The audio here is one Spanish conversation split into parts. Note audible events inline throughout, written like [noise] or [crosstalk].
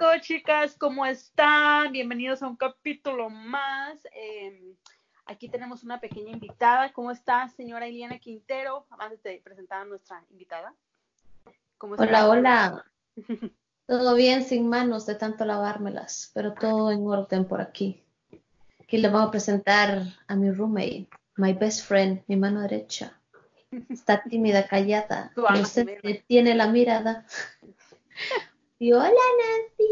chicos, chicas, ¿cómo están? Bienvenidos a un capítulo más. Em, aquí tenemos una pequeña invitada. ¿Cómo está, señora Eliana Quintero? Antes de presentar a nuestra invitada. ¿Cómo está? Hola, hola. [laughs] todo bien sin manos de tanto lavármelas, pero todo en orden por aquí. Aquí le vamos a presentar a mi roommate, my best friend, mi mano derecha. Está tímida, callada, [laughs] no se tiene la mirada. [laughs] Y hola Nancy.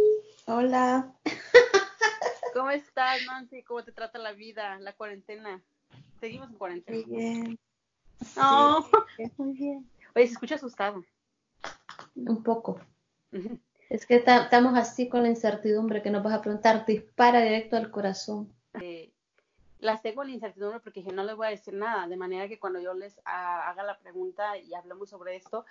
Hola. [laughs] ¿Cómo estás Nancy? ¿Cómo te trata la vida, la cuarentena? Seguimos en cuarentena. Muy bien. No. muy bien. Oye, se escucha asustado. Un poco. Es que estamos así con la incertidumbre que nos vas a preguntar, dispara directo al corazón. Eh, las tengo en incertidumbre porque dije, no les voy a decir nada, de manera que cuando yo les haga la pregunta y hablemos sobre esto,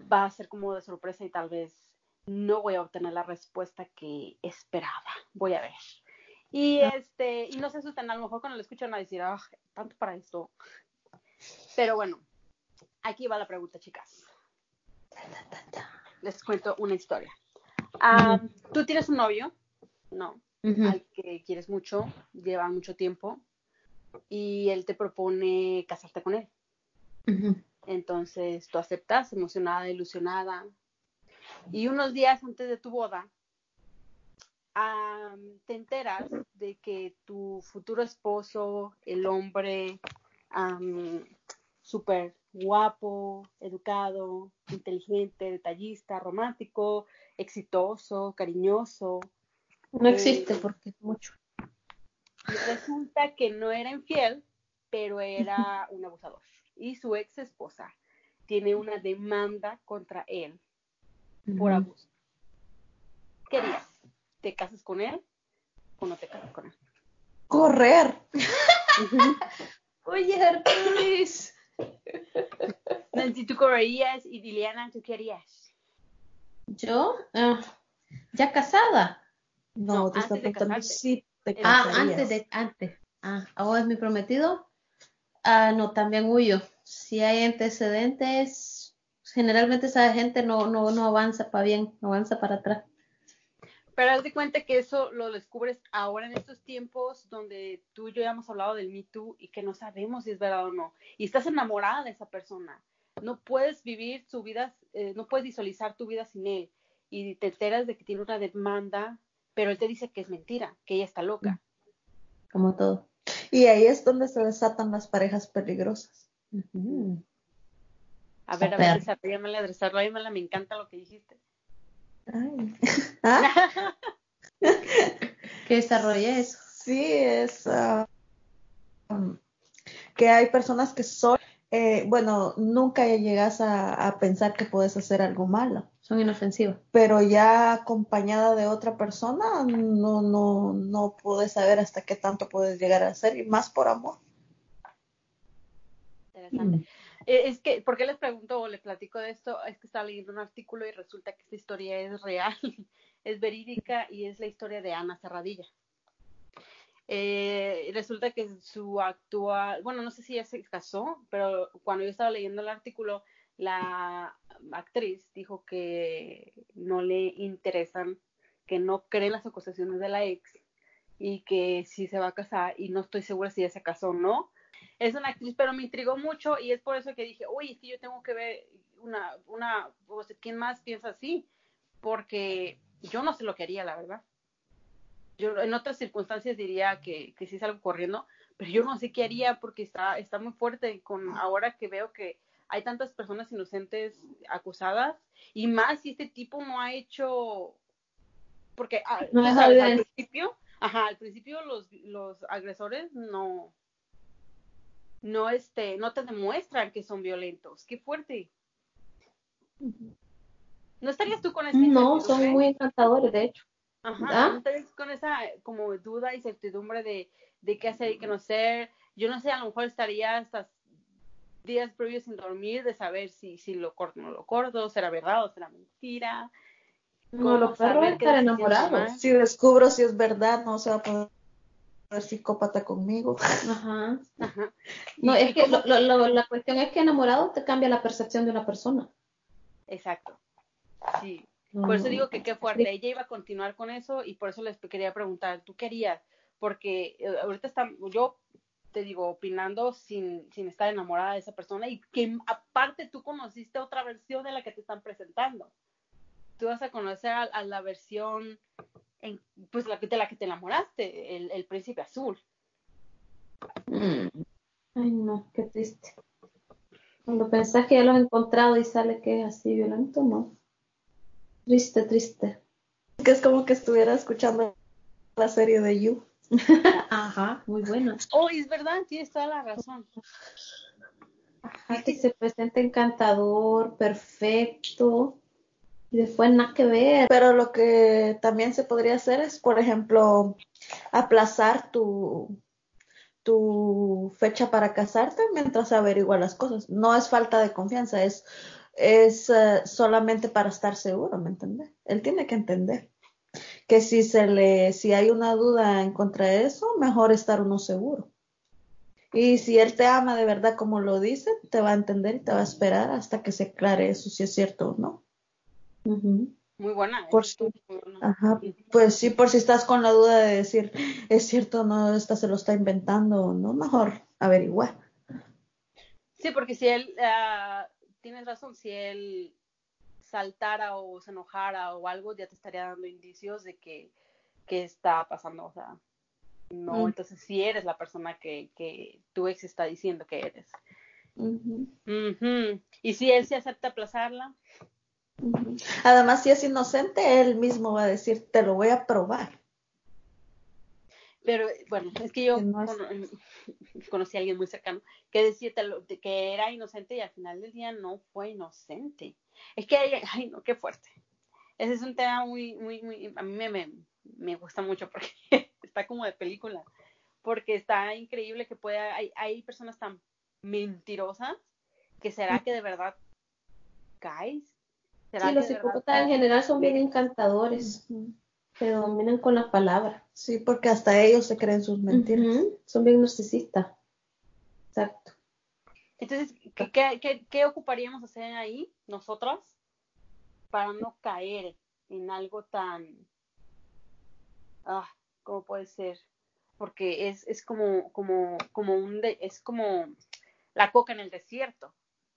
va a ser como de sorpresa y tal vez no voy a obtener la respuesta que esperaba. Voy a ver. Y este, y no se asusten, a lo mejor cuando lo escuchan a decir, ah, tanto para esto. Pero bueno, aquí va la pregunta, chicas. Les cuento una historia. Tú tienes un novio, ¿no? Al que quieres mucho, lleva mucho tiempo, y él te propone casarte con él. Entonces tú aceptas, emocionada, ilusionada, y unos días antes de tu boda, te enteras de que tu futuro esposo, el hombre súper guapo, educado, inteligente, detallista, romántico, exitoso, cariñoso. No existe porque es mucho. Resulta que no era infiel, pero era [laughs] un abusador. Y su ex esposa tiene una demanda contra él por abuso. ¿Qué harías? ¿Te casas con él o no te casas con él? Correr. [laughs] Oye, Arturis. Nancy, tú correrías y Liliana, ¿tú qué harías? ¿Yo? Ah, ¿Ya casada? No, te antes de sí te Ah, antes de, antes. Ah, ¿ahora es mi prometido? Ah, no, también huyo. Si hay antecedentes, generalmente esa gente no, no, no avanza para bien, no avanza para atrás. Pero haz de cuenta que eso lo descubres ahora en estos tiempos donde tú y yo ya hemos hablado del Me Too y que no sabemos si es verdad o no. Y estás enamorada de esa persona. No puedes vivir su vida, eh, no puedes visualizar tu vida sin él. Y te enteras de que tiene una demanda, pero él te dice que es mentira, que ella está loca. Como todo. Y ahí es donde se desatan las parejas peligrosas. A ver, a ver, desarrollamela, desarrollamela, me encanta lo que dijiste. Ay. [laughs] ¿Ah? [laughs] que desarrolle eso. Sí, es ah, um, que hay personas que son, eh, bueno, nunca llegas a, pensar que puedes hacer algo malo. Son inofensivas. Pero ya acompañada de otra persona, no, no, no puedes saber hasta qué tanto puedes llegar a hacer, y más por amor. Interesante. Mm. Eh, es que, ¿por qué les pregunto o les platico de esto? Es que estaba leyendo un artículo y resulta que esta historia es real, [laughs] es verídica y es la historia de Ana Cerradilla. Eh, resulta que su actual, bueno, no sé si ya se casó, pero cuando yo estaba leyendo el artículo, la actriz dijo que no le interesan, que no creen las acusaciones de la ex y que sí se va a casar y no estoy segura si ya se casó o no, es una actriz, pero me intrigó mucho y es por eso que dije, uy, sí, yo tengo que ver una, una, ¿quién más piensa así? Porque yo no sé lo que haría, la verdad. Yo en otras circunstancias diría que, que sí salgo corriendo, pero yo no sé qué haría porque está, está muy fuerte con ahora que veo que hay tantas personas inocentes acusadas y más si este tipo no ha hecho porque ah, al principio, ajá, al principio los, los agresores no no este, no te demuestran que son violentos. Qué fuerte. ¿No estarías tú con esa No, son muy encantadores, de hecho. Ajá, ¿Ah? ¿no estarías con esa como duda y certidumbre de, de qué hacer y qué no hacer? Yo no sé, a lo mejor estaría hasta días previos sin dormir de saber si, si lo corto o no lo corto, será verdad o será mentira. No, lo perro estar enamorado. Si descubro si es verdad, no se va a poder psicópata conmigo. Ajá. No, es que la cuestión es que enamorado te cambia la percepción de una persona. Exacto. Sí. Por eso digo que qué fuerte. Ella iba a continuar con eso y por eso les quería preguntar, ¿tú querías? Porque eh, ahorita está, yo te digo, opinando sin, sin estar enamorada de esa persona y que aparte tú conociste otra versión de la que te están presentando. Tú vas a conocer a, la versión, en, pues la, de la que te enamoraste, el, el príncipe azul. Ay, no, qué triste. Cuando pensás que ya lo has encontrado y sale que es así violento, no. Triste, triste. Que es como que estuviera escuchando la serie de You. [laughs] Ajá, muy buena. Oh, es verdad, tienes toda la razón. Ajá, que se presenta encantador, perfecto, y después nada que ver. Pero lo que también se podría hacer es, por ejemplo, aplazar tu, tu fecha para casarte mientras averigua las cosas. No es falta de confianza, es, es eh, solamente para estar seguro, ¿me entiendes? Él tiene que entender que si se le, si hay una duda en contra de eso, mejor estar uno seguro. Y si él te ama de verdad como lo dice, te va a entender y te va a esperar hasta que se aclare eso, si es cierto o no. Muy buena. ¿eh? Por Ajá, pues sí, por si estás con la duda de decir, es cierto, no, esta se lo está inventando, no, mejor averiguar. Sí, porque si él, uh, tienes razón, si él saltara o se enojara o algo, ya te estaría dando indicios de que, que está pasando, o sea, no, mm. entonces si eres la persona que, que tu ex está diciendo que eres. Y si él se acepta aplazarla, Además, si es inocente, él mismo va a decir, te lo voy a probar. Pero bueno, es que yo [laughs] conocí a alguien muy cercano que decía que era inocente y al final del día no fue inocente. Es que, ay, no, qué fuerte. Ese es un tema muy, muy, muy, a mí me, me, gusta mucho porque [laughs] está como de película. Porque está increíble que pueda, hay, hay personas tan mentirosas que será que de verdad caes Sí, los psicópatas en general son bien encantadores, pero dominan con las palabras. Sí, porque hasta ellos se creen sus mentiras. Son bien narcisistas. Exacto. Entonces, ¿qué, qué, ocuparíamos hacer ahí nosotras para no caer en algo tan... Ah, ¿cómo puede ser? Porque es, es como, como, como un... es como la coca en el desierto.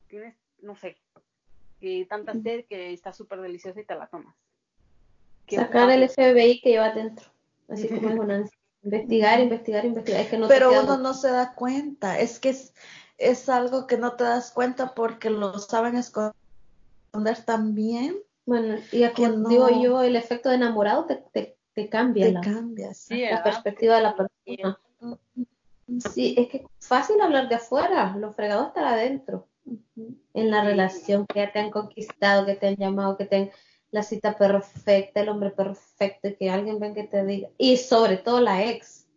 Tienes, no sé, que tanta sed que está súper deliciosa y te la tomas. Sacar el FBI que lleva dentro, así como [laughs] es una investigar, investigar, investigar. Es que no Pero uno no se da cuenta, es que es, es algo que no te das cuenta porque lo saben esconder tan bien. Bueno, y aquí digo yo, el efecto de enamorado te, te, te cambia, la, cambia la perspectiva de la persona. Sí, es que es fácil hablar de afuera, lo fregado está adentro en la relación, que ya te han conquistado, que te han llamado, que te la cita perfecta, el hombre perfecto, que alguien venga que te diga, y sobre todo la ex,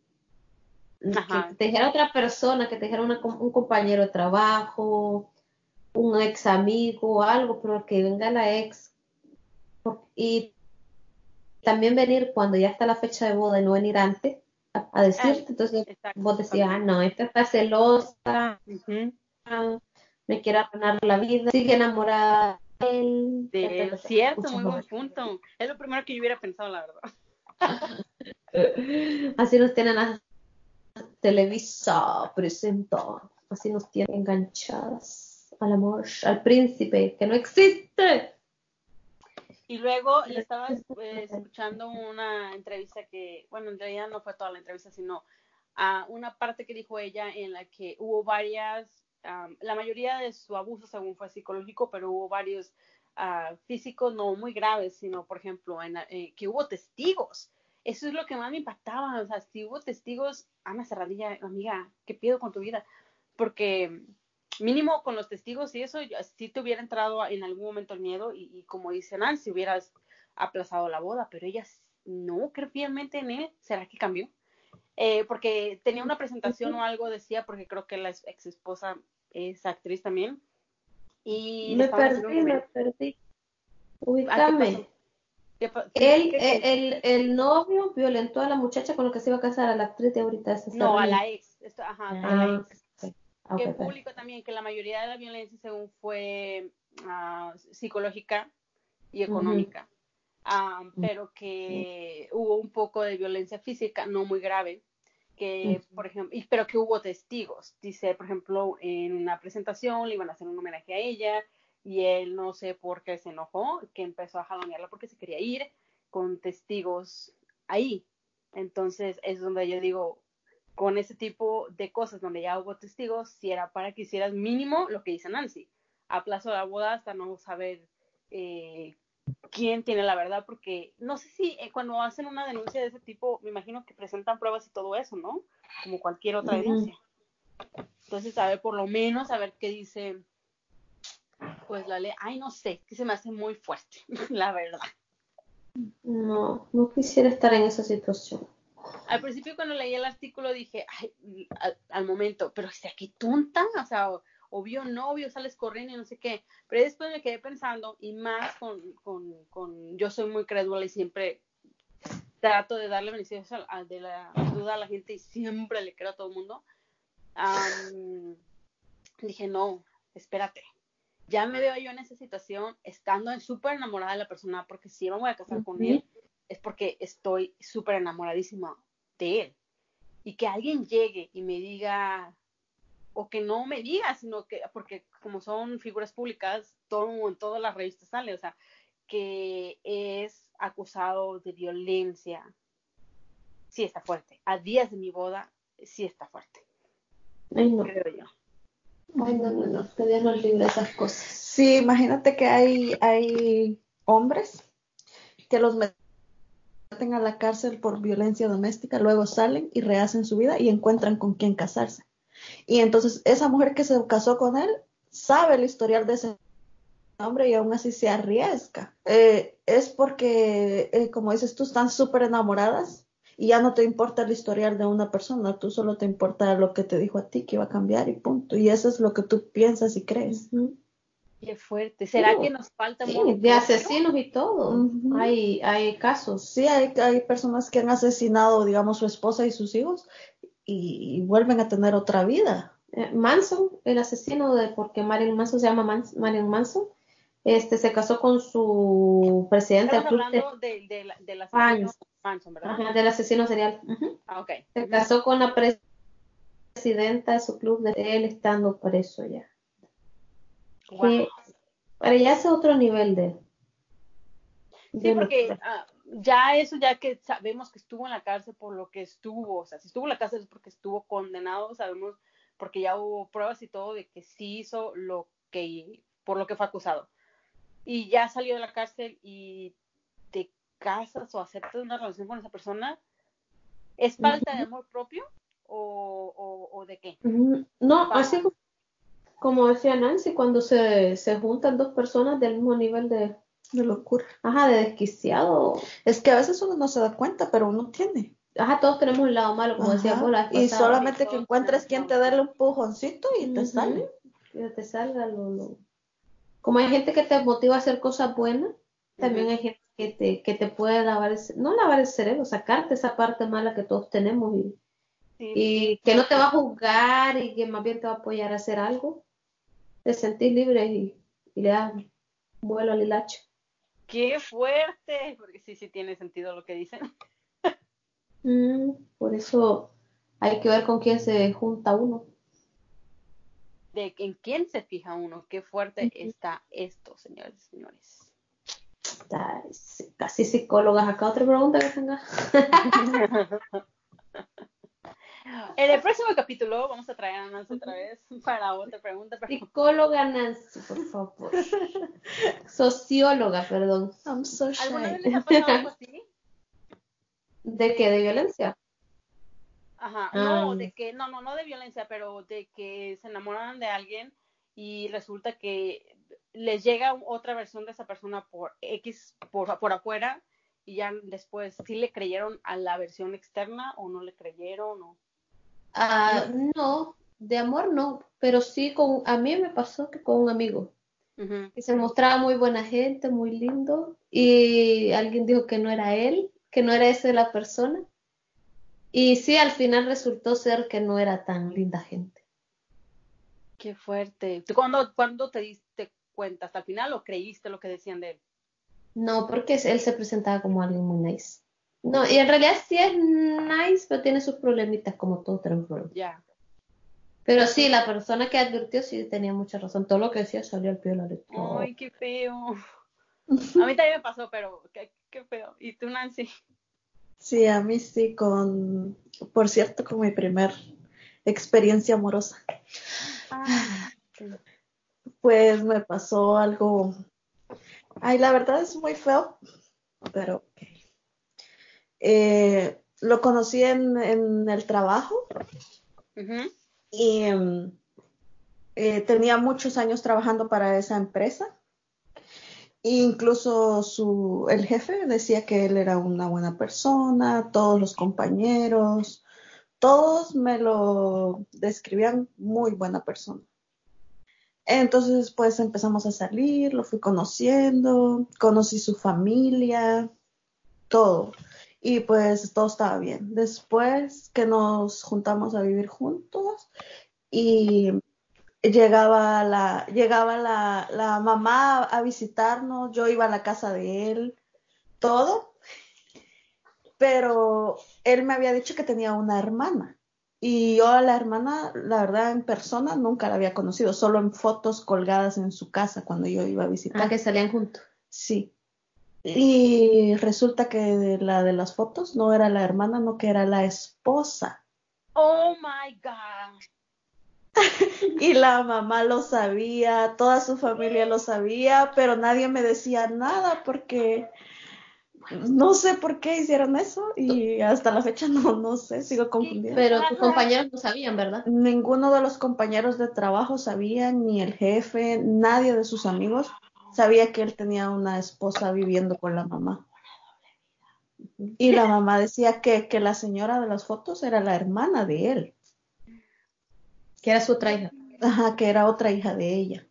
que te dijera otra persona, que te dijera un compañero de trabajo, un ex amigo o algo, pero que venga la ex, y también venir cuando ya está la fecha de boda y no venir antes a, decirte, entonces vos decías, ah, no, esta está celosa, me quiere arruinar la vida, sigue enamorada de él. De cierto, muy buen punto. Es lo primero que yo hubiera pensado, la verdad. [laughs] Así nos tienen a Televisa presentó, así nos tienen enganchadas al amor, al príncipe, que no existe. Y luego le estaba eh, escuchando una entrevista que, bueno, en realidad no fue toda la entrevista, sino a una parte que dijo ella en la que hubo varias la mayoría de su abuso según fue psicológico, pero hubo varios ah, físicos no muy graves, sino por ejemplo en, eh, que hubo testigos. Eso es lo que más me impactaba, o sea, si hubo testigos, Ana Cerradilla, amiga, ¿qué pido con tu vida? Porque mínimo con los testigos y eso, si te hubiera entrado en algún momento el miedo y, como dice si hubieras aplazado la boda, pero ella no creo fielmente en él, ¿será que cambió? Eh, porque tenía una presentación o algo, decía, porque creo que la ex esposa es actriz también. Y me perdí, me perdí. Ubícame. Él, el, el, novio violentó a la muchacha con la que se iba a casar, a la actriz de ahorita. no, a la ex. ajá, a la ah, ex. que público también, que la mayoría de la violencia según fue ah, psicológica y económica. ah, pero que hubo un poco de violencia física, no muy grave, que, por ejemplo, y, pero que hubo testigos. Dice, por ejemplo, en una presentación le iban a hacer un homenaje a ella y él no sé por qué se enojó, que empezó a jalonearla porque se quería ir con testigos ahí. Entonces es donde yo digo, con ese tipo de cosas donde ya hubo testigos, si era para que hicieras mínimo lo que dice Nancy, aplazo la boda hasta no saber eh, quién tiene la verdad, porque no sé si eh, cuando hacen una denuncia de ese tipo, me imagino que presentan pruebas y todo eso, ¿no? Como cualquier otra denuncia. Entonces, a ver, por lo menos, a ver qué dice, pues la ley, ay, no sé, que se me hace muy fuerte, [laughs] la verdad. No, no quisiera estar en esa situación. Al principio cuando leí el artículo dije, ay, al, momento, pero ¿está aquí tonta? O sea, obvio no, obvio sales corriendo y no sé qué. Pero después me quedé pensando, y más con, con, con yo soy muy crédula y siempre trato de darle beneficios a, de la duda a la gente y siempre le creo a todo el mundo. dije, no, espérate. Ya me veo yo en esa situación, estando súper enamorada de la persona, porque si me voy a casar con él, es porque estoy súper enamoradísima de él. Y que alguien llegue y me diga, o que no me diga, sino que, porque como son figuras públicas, todo en todas las revistas sale, o sea, que es acusado de violencia, sí está fuerte. A días de mi boda, sí está fuerte. Ay, no. Creo yo. Ay, no, no, no, que Dios nos libre esas cosas. Sí, imagínate que hay, hay hombres que los meten a la cárcel por violencia doméstica, luego salen y rehacen su vida y encuentran con quién casarse. Y entonces esa mujer que se casó con él sabe el historial de ese hombre y aún así se arriesga. Eh, es porque, eh, como dices tú, están súper enamoradas y ya no te importa el historial de una persona, tú solo te importa lo que te dijo a ti que iba a cambiar y punto. Y eso es lo que tú piensas y crees. Qué fuerte. ¿Será que nos falta sí, de asesinos y todo? hay, hay casos. Sí, hay, hay personas que han asesinado, digamos, su esposa y sus hijos y, vuelven a tener otra vida. Eh, Manson, el asesino de, porque Marilyn Manson se llama Marilyn Manson, este se casó con su presidente. Estamos hablando de, de, del asesino Manson, ¿verdad? del asesino serial. Ah, ok. Se casó con la presidenta de su club de él estando preso ya. Wow. para ya es otro nivel de. Sí, porque ya eso, ya que sabemos que estuvo en la cárcel por lo que estuvo, o sea, si estuvo en la cárcel es porque estuvo condenado, sabemos, porque ya hubo pruebas y todo de que sí hizo lo que, por lo que fue acusado. Y ya salió de la cárcel y te casas o aceptas una relación con esa persona, ¿es falta de amor propio o, o, de qué? No, así como decía Nancy, cuando se, se juntan dos personas del mismo nivel de, de locura. Ajá, de desquiciado. Es que a veces uno no se da cuenta, pero uno tiene. Ajá, todos tenemos un lado malo, como decía Bola. Y solamente que encuentres quien te dé el empujoncito y te sale. Que te salga lo, Como hay gente que te motiva a hacer cosas buenas, también hay gente que te, que te puede lavar el, no lavar el cerebro, sacarte esa parte mala que todos tenemos y, y que no te va a juzgar y que más bien te va a apoyar a hacer algo. Te sentís libre y, y le das vuelo al hilacho. ¡Qué fuerte! Porque sí, sí tiene sentido lo que dicen. Mm, por eso hay que ver con quién se junta uno. De en quién se fija uno. Qué fuerte está esto, señores y señores. casi psicólogas. Acá otra pregunta que tenga. [laughs] En el próximo capítulo vamos a traer a Nancy otra vez para otra pregunta. Psicóloga Nancy, por favor. Socióloga, perdón. ¿Alguna vez les ha pasado algo así? ¿De qué? ¿De violencia? Ajá, no, ah. de que, no, no, no de violencia, pero de que se enamoran de alguien y resulta que les llega otra versión de esa persona por X, por, por afuera, y ya después, ¿sí le creyeron a la versión externa o no le creyeron? O... Ah, no, de amor no, pero sí con, a mí me pasó que con un amigo, que se mostraba muy buena gente, muy lindo, y alguien dijo que no era él, que no era esa la persona, y sí, al final resultó ser que no era tan linda gente. Qué fuerte. ¿Cuándo, ¿Cuándo te diste cuenta? ¿Hasta el final o creíste lo que decían de él? No, porque él se presentaba como alguien muy nice. No, y en realidad sí es nice, pero tiene sus problemitas como todos tenemos problemas. Ya. Pero sí, la persona que advirtió sí tenía mucha razón. Todo lo que decía salió al pie de la letra. Ay, qué feo. A mí también me pasó, pero qué, qué feo. ¿Y tú, Nancy? Sí, a mí sí, con, por cierto, con mi primer experiencia amorosa. Ah, Pues me pasó algo, ay, la verdad es muy feo, pero. Eh, lo conocí en, en el trabajo y em, eh, tenía muchos años trabajando para esa empresa. E incluso su, el jefe decía que él era una buena persona, todos los compañeros, todos me lo describían muy buena persona. Entonces, pues empezamos a salir, lo fui conociendo, conocí su familia, todo. Y pues todo estaba bien. Después que nos juntamos a vivir juntos y llegaba la, llegaba la, la mamá a visitarnos, yo iba a la casa de él, todo. Pero él me había dicho que tenía una hermana. Y yo a la hermana, la verdad, en persona nunca la había conocido, solo en fotos colgadas en su casa cuando yo iba a visitar. Ah, que salían juntos. Sí. Y resulta que de la de las fotos no era la hermana, no que era la esposa. Oh my God. [laughs] Y la mamá lo sabía, toda su familia lo sabía, pero nadie me decía nada porque no sé por qué hicieron eso y hasta la fecha no, no sé, sigo confundida. Pero tus compañeros no sabían, ¿verdad? Ninguno de los compañeros de trabajo sabía, ni el jefe, nadie de sus amigos sabía que él tenía una esposa viviendo con la mamá. Y la mamá decía que, que la señora de las fotos era la hermana de él, Que era su otra hija. ajá, que era otra hija de ella.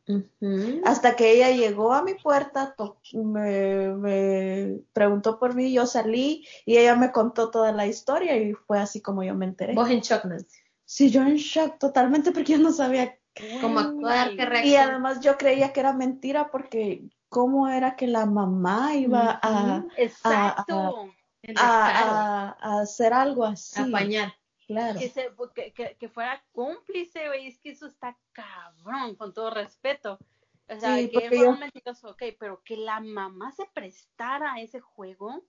Hasta que ella llegó a mi puerta, me, me preguntó por mí, yo salí y ella me contó toda la historia y fue así como yo me enteré. Vos en shock, Nancy. Sí, yo en shock totalmente porque yo no sabía Cómo Oh actuar, qué God. Y reacción. además yo creía que era mentira porque cómo era que la mamá iba a, Exacto. A, a- a hacer algo así. apañar. Claro. que, se- que, que- que fuera cómplice, güey, es que eso está cabrón, con todo respeto. O sea, Sí, que fuera yo- un mentiroso, ok, pero que la mamá se prestara a ese juego.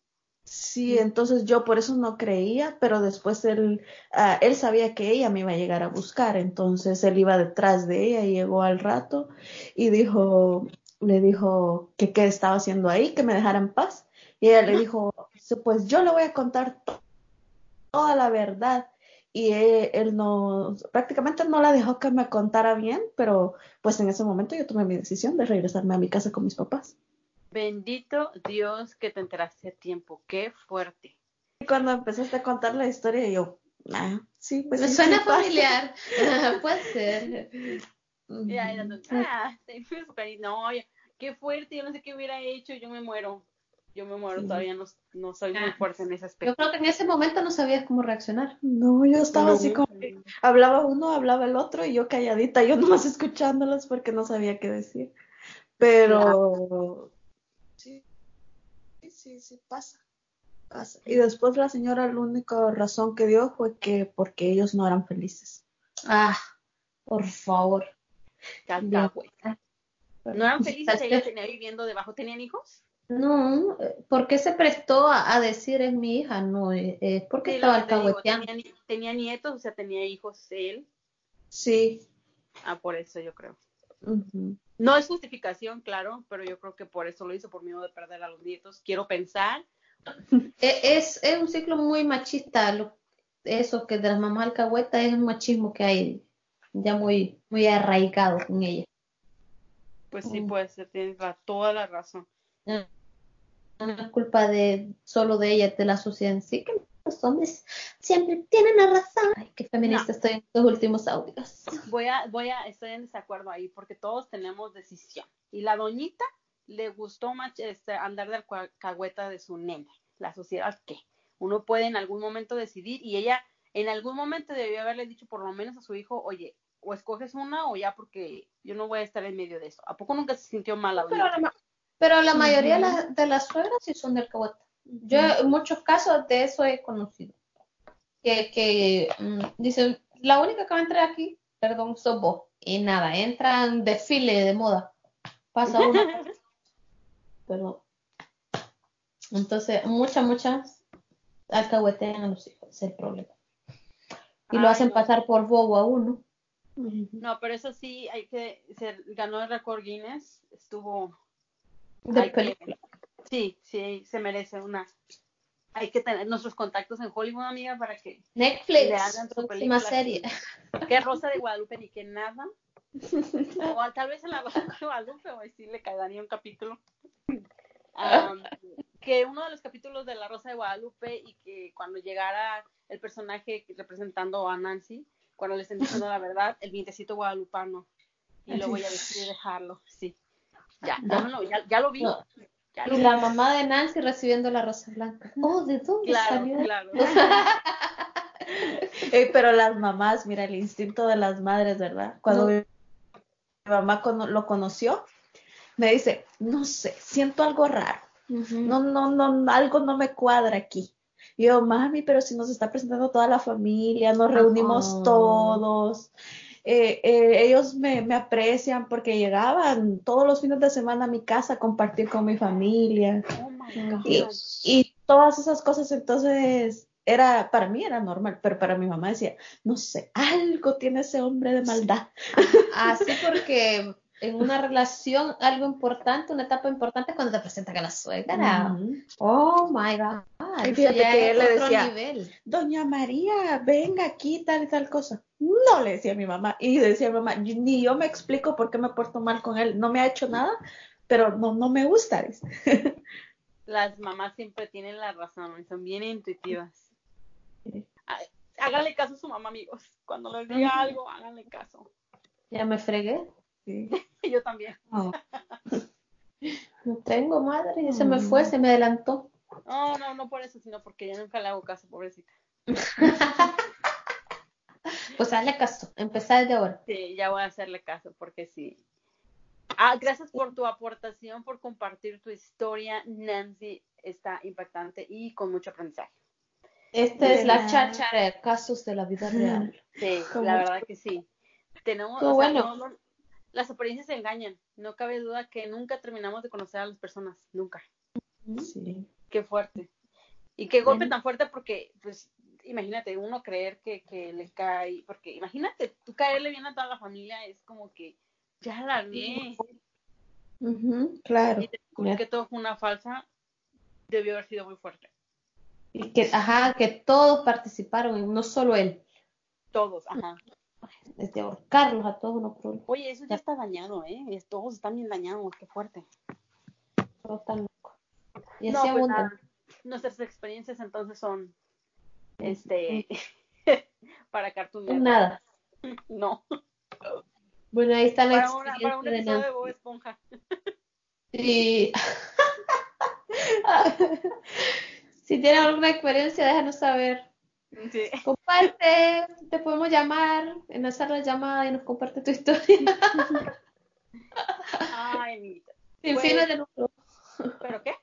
Sí, entonces yo por eso no creía, pero después él, ah, él sabía que ella me iba a llegar a buscar, entonces él iba detrás de ella y llegó al rato y dijo, le dijo que qué estaba haciendo ahí, que me dejara en paz. Y ella le dijo, "Sí, pues yo le voy a contar to- toda la verdad. Y él, él no, prácticamente no la dejó que me contara bien, pero pues en ese momento yo tomé mi decisión de regresarme a mi casa con mis papás. Bendito Dios que te enteraste a tiempo, qué fuerte. Y cuando empezaste a contar la historia, yo, ah, sí, pues Me sí, suena sí pasa". familiar. [laughs] Puede ser. Ya, ya, no, ah, no, ya, qué fuerte, yo no sé qué hubiera hecho, yo me muero. Yo me muero, Sí. todavía no, no soy muy Ah, fuerte en ese Yo aspecto. creo que en ese momento no sabías cómo reaccionar. No, yo estaba así No. como que hablaba uno, hablaba el otro y yo calladita, yo nomás escuchándolos porque no sabía qué decir. Pero sí, sí, pasa, pasa. Y después la señora la única razón que dio fue que porque ellos no eran felices. Ah, por favor. Cacahueta. ¿No eran felices? ¿Sabes Ella tenía viviendo debajo, ¿tenían hijos? No, eh, ¿por qué se prestó a, a decir es mi hija? No, eh, es porque Sí, estaba alcahueteando. tenía, tenía nietos, o sea, tenía hijos él. Sí. Ah, por eso yo creo. No es justificación, claro, pero yo creo que por eso lo hizo, por miedo de perder a los nietos. Quiero pensar. [laughs] E- Es, es un ciclo muy machista. Lo, eso que de las mamás alcahuetas es un machismo que hay ya muy, muy arraigado con ella. Pues sí, Mm. puede ser, tienes la- toda la razón. No es culpa de solo de ella, de la sociedad en sí, que los hombres siempre tienen la razón. Ay, qué feminista No. estoy en estos últimos audios. Voy a, voy a, estoy en desacuerdo ahí, porque todos tenemos decisión. Y la doñita le gustó mach- este, andar de alcahueta de su nena. La sociedad, ¿qué? Uno puede en algún momento decidir y ella en algún momento debió haberle dicho por lo menos a su hijo, oye, o escoges una o ya porque yo no voy a estar en medio de eso. ¿A poco nunca se sintió mal Pero la, Pero la mayoría de, las suegras sí son del alcahueta. Yo en muchos casos de eso he conocido. Que, que mm, dicen, la única que va a entrar aquí, perdón, sos vos. Y nada, entran desfile de moda. Pasa uno. [laughs] Pero entonces, muchas, muchas alcahuetean a los hijos, es el problema. Y lo hacen pasar por bobo a uno. No, pero eso sí, hay que, se ganó el récord Guinness, estuvo... De película. Sí, sí, se merece una... Hay que tener nuestros contactos en Hollywood, amiga, para que Netflix, le hagan su película. serie. Que Rosa de Guadalupe ni que nada. o tal vez en la Rosa de Guadalupe, o sí le caería un capítulo. que uno de los capítulos de La Rosa de Guadalupe y que cuando llegara el personaje representando a Nancy, cuando le estén diciendo la verdad, el vientecito guadalupano. Y lo voy a decir y dejarlo, sí. Ya, ya, ya, lo vi. Y la mamá de Nancy recibiendo la rosa blanca. Oh, ¿de dónde salió? Claro. [laughs] eh, pero las mamás, mira, el instinto de las madres, ¿verdad? Cuando mi mamá lo conoció, me dice, no sé, siento algo raro. No, no, no, algo no me cuadra aquí. Y yo, mami, pero si nos está presentando toda la familia, nos reunimos todos. Eh, eh, ellos me, me, aprecian porque llegaban todos los fines de semana a mi casa a compartir con mi familia. Oh y, y, todas esas cosas, entonces, era, para mí era normal, pero para mi mamá decía, no sé, algo tiene ese hombre de maldad. Así porque en una relación algo importante, una etapa importante cuando te presentan a la suegra. Oh my God. Y fíjate que él le decía, Doña María, venga aquí, tal y tal cosa. No le decía a mi mamá. Y decía a mi mamá, ni yo me explico por qué me porto mal con él. No me ha hecho nada, pero no, no me gusta. [laughs] Las mamás siempre tienen la razón, son bien intuitivas. Háganle caso a su mamá, amigos. Cuando les diga algo, háganle caso. Ya me fregué. [laughs] Yo también. No [laughs] tengo madre, se me fue, se me adelantó. No, no, no por eso, sino porque ya nunca le hago caso, pobrecita. Pues hazle caso, empezar desde ahora. Sí, ya voy a hacerle caso, porque sí. Ah, gracias por tu aportación, por compartir tu historia, Nancy. Está impactante y con mucho aprendizaje. Esta es la cháchara de casos de la vida real. Sí, [laughs] la verdad que sí. Tenemos, bueno las apariencias se engañan. No cabe duda que nunca terminamos de conocer a las personas, nunca. Sí. Qué fuerte. Y qué golpe tan fuerte porque, pues, imagínate, uno creer que, que le cae, porque imagínate, tú caerle bien a toda la familia es como que ya la vi. claro. Y que todo fue una falsa, debió haber sido muy fuerte. Y que, ajá, que todos participaron, no solo él. Todos, ajá desde ahorcarlos a todos no problemas. Oye, eso ya, está dañado, ¿eh? Todos están bien dañados, qué fuerte. Todos están locos. Y no, pues Nuestras experiencias entonces son, este, [laughs] para Cartoon Nada. [laughs] No. Bueno, ahí está la para para un episodio de, Bob Esponja. Sí. [laughs] si tienen alguna experiencia, déjanos saber. Comparte, te podemos llamar, en la sala de llamada y nos comparte tu historia. Ay, Sin pues, fines de lucro. ¿Pero qué?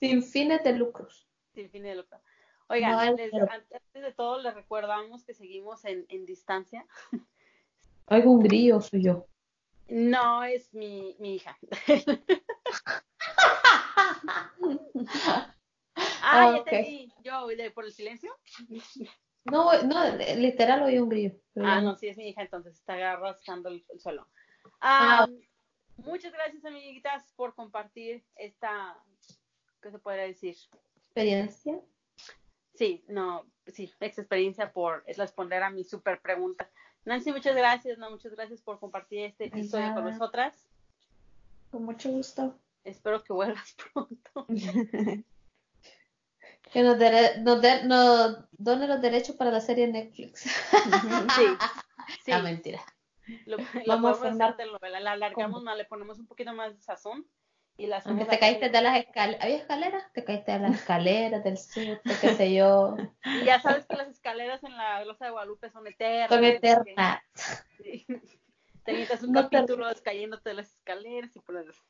Sin fines de lucros. Sin fines de lucro. Oigan, antes, de todo les recordamos que seguimos en, en distancia. Oigo un grillo, soy yo. No, es mi, mi hija. [laughs] Ah, ya te vi. Yo, ¿por el silencio? No, no, literal oí un grillo. Ah, no, sí, es mi hija, entonces está rascando el, suelo. Ah, muchas gracias, amiguitas, por compartir esta, ¿qué se puede decir? ¿Experiencia? Sí, no, sí, ex experiencia por responder a mi super pregunta. Nancy, muchas gracias, no, muchas gracias por compartir este episodio con nosotras. Con mucho gusto. Espero que vuelvas [laughs] pronto. [laughs] Que nos, nos, done los derechos para la serie Netflix. [laughs] Sí. sí. Ah, mentira. Lo, Vamos a hacer novela. La alargamos más, le ponemos un poquito más de sazón. Y la te caíste de las escaleras. ¿Había escaleras? Te caíste de las escaleras, del sur, qué sé yo. [laughs] Ya sabes que las escaleras en la Glosa de Guadalupe son eternas. Son eternas. Sí. [laughs] Te un capítulo descayéndote de las escaleras y por eso.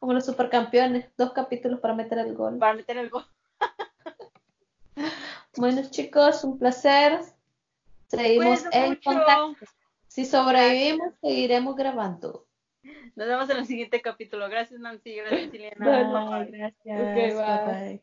Como los supercampeones, dos capítulos para meter el gol. Para meter el gol. [laughs] bueno, chicos, un placer. Seguimos en contacto. Si sobrevivimos, seguiremos grabando. Nos vemos en el siguiente capítulo. Gracias, Nancy. Gracias, Chilena. [laughs] gracias. bye.